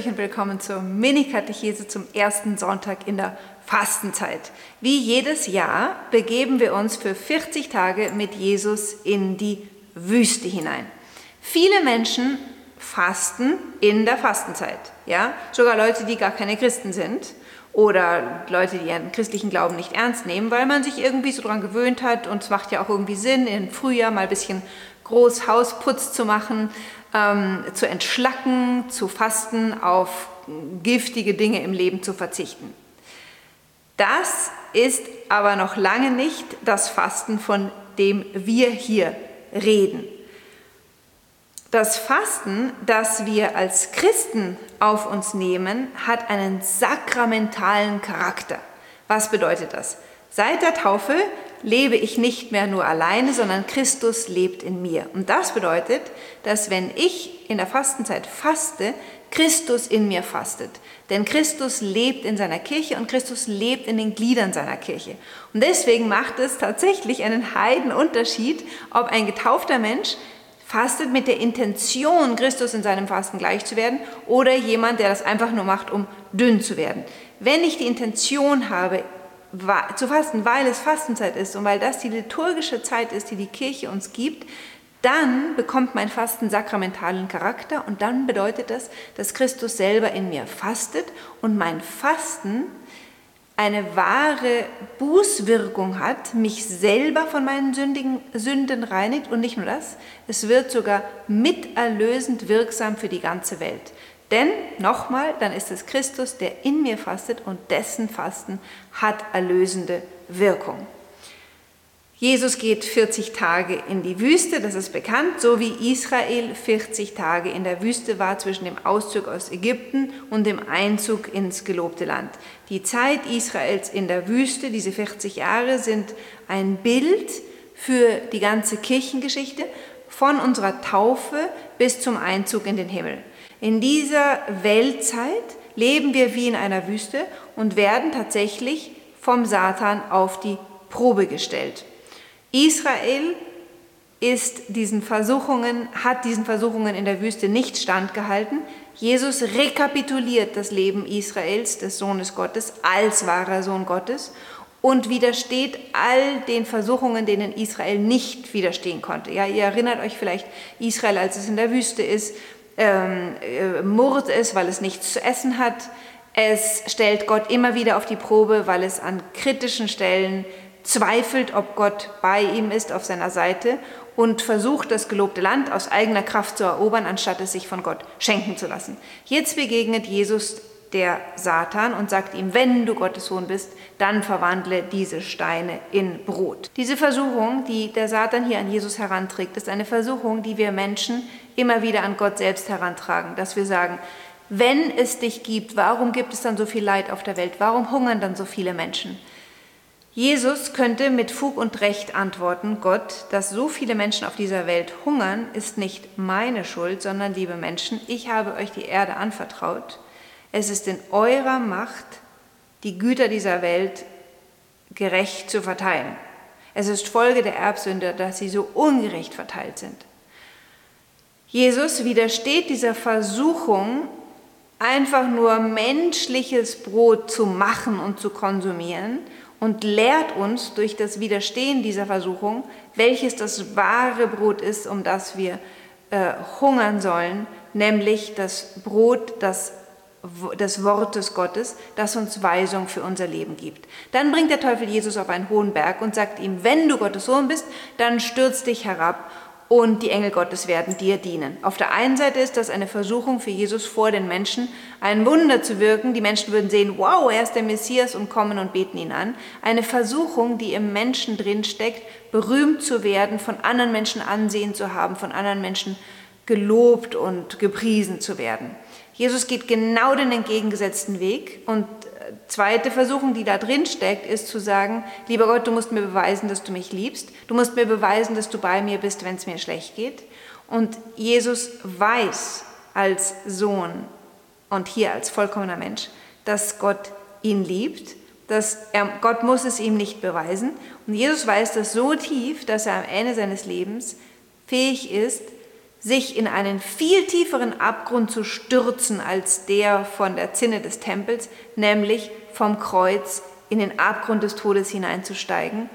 euch und willkommen zur Mini-Katechese zum ersten Sonntag in der Fastenzeit. Wie jedes Jahr begeben wir uns für 40 Tage mit Jesus in die Wüste hinein. Viele Menschen fasten in der Fastenzeit, ja? Sogar Leute, die gar keine Christen sind oder Leute, die ihren christlichen Glauben nicht ernst nehmen, weil man sich irgendwie so daran gewöhnt hat und es macht ja auch irgendwie Sinn, im Frühjahr mal ein bisschen groß Hausputz zu machen, ähm, zu entschlacken, zu fasten, auf giftige Dinge im Leben zu verzichten. Das ist aber noch lange nicht das Fasten, von dem wir hier reden. Das Fasten, das wir als Christen auf uns nehmen, hat einen sakramentalen Charakter. Was bedeutet das? Seit der Taufe lebe ich nicht mehr nur alleine, sondern Christus lebt in mir. Und das bedeutet, dass wenn ich in der Fastenzeit faste, Christus in mir fastet. Denn Christus lebt in seiner Kirche und Christus lebt in den Gliedern seiner Kirche. Und deswegen macht es tatsächlich einen Heidenunterschied, ob ein getaufter Mensch fastet mit der Intention, Christus in seinem Fasten gleich zu werden, oder jemand, der das einfach nur macht, um dünn zu werden. Wenn ich die Intention habe, zu fasten, weil es Fastenzeit ist und weil das die liturgische Zeit ist, die die Kirche uns gibt, dann bekommt mein Fasten sakramentalen Charakter und dann bedeutet das, dass Christus selber in mir fastet und mein Fasten eine wahre Bußwirkung hat, mich selber von meinen sündigen, Sünden reinigt und nicht nur das, es wird sogar miterlösend wirksam für die ganze Welt. Denn nochmal, dann ist es Christus, der in mir fastet und dessen Fasten hat erlösende Wirkung. Jesus geht 40 Tage in die Wüste, das ist bekannt, so wie Israel 40 Tage in der Wüste war zwischen dem Auszug aus Ägypten und dem Einzug ins gelobte Land. Die Zeit Israels in der Wüste, diese 40 Jahre, sind ein Bild für die ganze Kirchengeschichte von unserer Taufe bis zum Einzug in den Himmel. In dieser Weltzeit leben wir wie in einer Wüste und werden tatsächlich vom Satan auf die Probe gestellt. Israel ist diesen Versuchungen, hat diesen Versuchungen in der Wüste nicht standgehalten. Jesus rekapituliert das Leben Israels, des Sohnes Gottes, als wahrer Sohn Gottes und widersteht all den Versuchungen, denen Israel nicht widerstehen konnte. Ja, ihr erinnert euch vielleicht, Israel, als es in der Wüste ist, ähm, äh, murrt es, weil es nichts zu essen hat. Es stellt Gott immer wieder auf die Probe, weil es an kritischen Stellen zweifelt, ob Gott bei ihm ist, auf seiner Seite und versucht, das gelobte Land aus eigener Kraft zu erobern, anstatt es sich von Gott schenken zu lassen. Jetzt begegnet Jesus der Satan und sagt ihm, wenn du Gottes Sohn bist, dann verwandle diese Steine in Brot. Diese Versuchung, die der Satan hier an Jesus heranträgt, ist eine Versuchung, die wir Menschen immer wieder an Gott selbst herantragen, dass wir sagen, wenn es dich gibt, warum gibt es dann so viel Leid auf der Welt? Warum hungern dann so viele Menschen? Jesus könnte mit Fug und Recht antworten, Gott, dass so viele Menschen auf dieser Welt hungern, ist nicht meine Schuld, sondern liebe Menschen, ich habe euch die Erde anvertraut. Es ist in eurer Macht, die Güter dieser Welt gerecht zu verteilen. Es ist Folge der Erbsünde, dass sie so ungerecht verteilt sind. Jesus widersteht dieser Versuchung, einfach nur menschliches Brot zu machen und zu konsumieren und lehrt uns durch das Widerstehen dieser Versuchung, welches das wahre Brot ist, um das wir äh, hungern sollen, nämlich das Brot das, des Wortes Gottes, das uns Weisung für unser Leben gibt. Dann bringt der Teufel Jesus auf einen hohen Berg und sagt ihm, wenn du Gottes Sohn bist, dann stürz dich herab und die Engel Gottes werden dir dienen. Auf der einen Seite ist das eine Versuchung für Jesus vor den Menschen, ein Wunder zu wirken. Die Menschen würden sehen, wow, er ist der Messias und kommen und beten ihn an. Eine Versuchung, die im Menschen drin steckt, berühmt zu werden, von anderen Menschen Ansehen zu haben, von anderen Menschen gelobt und gepriesen zu werden. Jesus geht genau den entgegengesetzten Weg und zweite Versuchung, die da drin steckt, ist zu sagen, lieber Gott, du musst mir beweisen, dass du mich liebst. Du musst mir beweisen, dass du bei mir bist, wenn es mir schlecht geht. Und Jesus weiß als Sohn und hier als vollkommener Mensch, dass Gott ihn liebt, dass er, Gott muss es ihm nicht beweisen. Und Jesus weiß das so tief, dass er am Ende seines Lebens fähig ist, sich in einen viel tieferen Abgrund zu stürzen als der von der Zinne des Tempels, nämlich vom Kreuz in den Abgrund des Todes hineinzusteigen,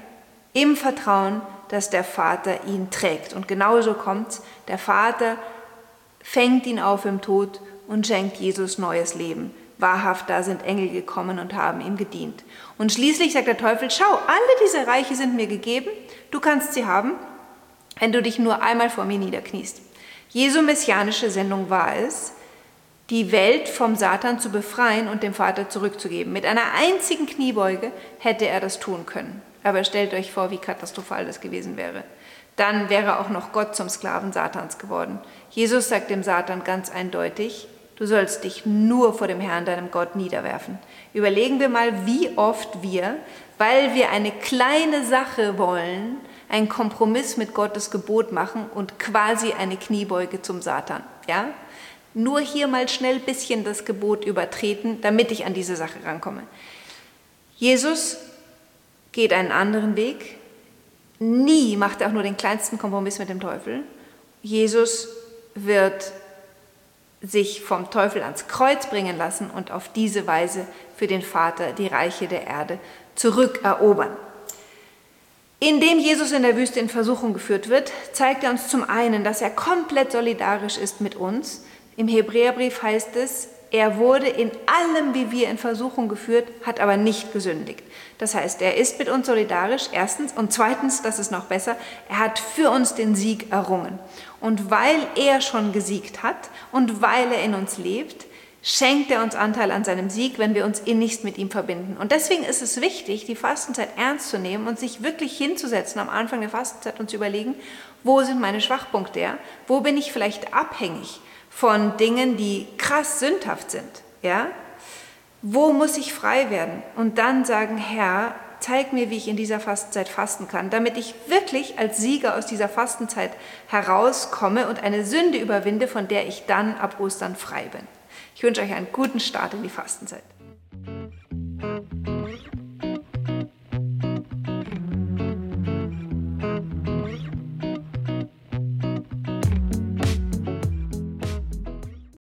im Vertrauen, dass der Vater ihn trägt. Und genauso kommt's, der Vater fängt ihn auf im Tod und schenkt Jesus neues Leben. Wahrhaft, da sind Engel gekommen und haben ihm gedient. Und schließlich sagt der Teufel, schau, alle diese Reiche sind mir gegeben, du kannst sie haben, wenn du dich nur einmal vor mir niederkniest. Jesu messianische Sendung war es, die Welt vom Satan zu befreien und dem Vater zurückzugeben. Mit einer einzigen Kniebeuge hätte er das tun können. Aber stellt euch vor, wie katastrophal das gewesen wäre. Dann wäre auch noch Gott zum Sklaven Satans geworden. Jesus sagt dem Satan ganz eindeutig, du sollst dich nur vor dem Herrn, deinem Gott, niederwerfen. Überlegen wir mal, wie oft wir, weil wir eine kleine Sache wollen, einen Kompromiss mit Gottes Gebot machen und quasi eine Kniebeuge zum Satan. Ja? Nur hier mal schnell ein bisschen das Gebot übertreten, damit ich an diese Sache rankomme. Jesus geht einen anderen Weg. Nie macht er auch nur den kleinsten Kompromiss mit dem Teufel. Jesus wird sich vom Teufel ans Kreuz bringen lassen und auf diese Weise für den Vater die Reiche der Erde zurückerobern. Indem Jesus in der Wüste in Versuchung geführt wird, zeigt er uns zum einen, dass er komplett solidarisch ist mit uns. Im Hebräerbrief heißt es, er wurde in allem wie wir in Versuchung geführt, hat aber nicht gesündigt. Das heißt, er ist mit uns solidarisch, erstens, und zweitens, das ist noch besser, er hat für uns den Sieg errungen. Und weil er schon gesiegt hat und weil er in uns lebt, schenkt er uns Anteil an seinem Sieg, wenn wir uns innigst mit ihm verbinden. Und deswegen ist es wichtig, die Fastenzeit ernst zu nehmen und sich wirklich hinzusetzen am Anfang der Fastenzeit und zu überlegen, wo sind meine Schwachpunkte, wo bin ich vielleicht abhängig von Dingen, die krass sündhaft sind, ja? Wo muss ich frei werden? Und dann sagen, Herr, zeig mir, wie ich in dieser Fastenzeit fasten kann, damit ich wirklich als Sieger aus dieser Fastenzeit herauskomme und eine Sünde überwinde, von der ich dann ab Ostern frei bin. Ich wünsche euch einen guten Start in die Fastenzeit.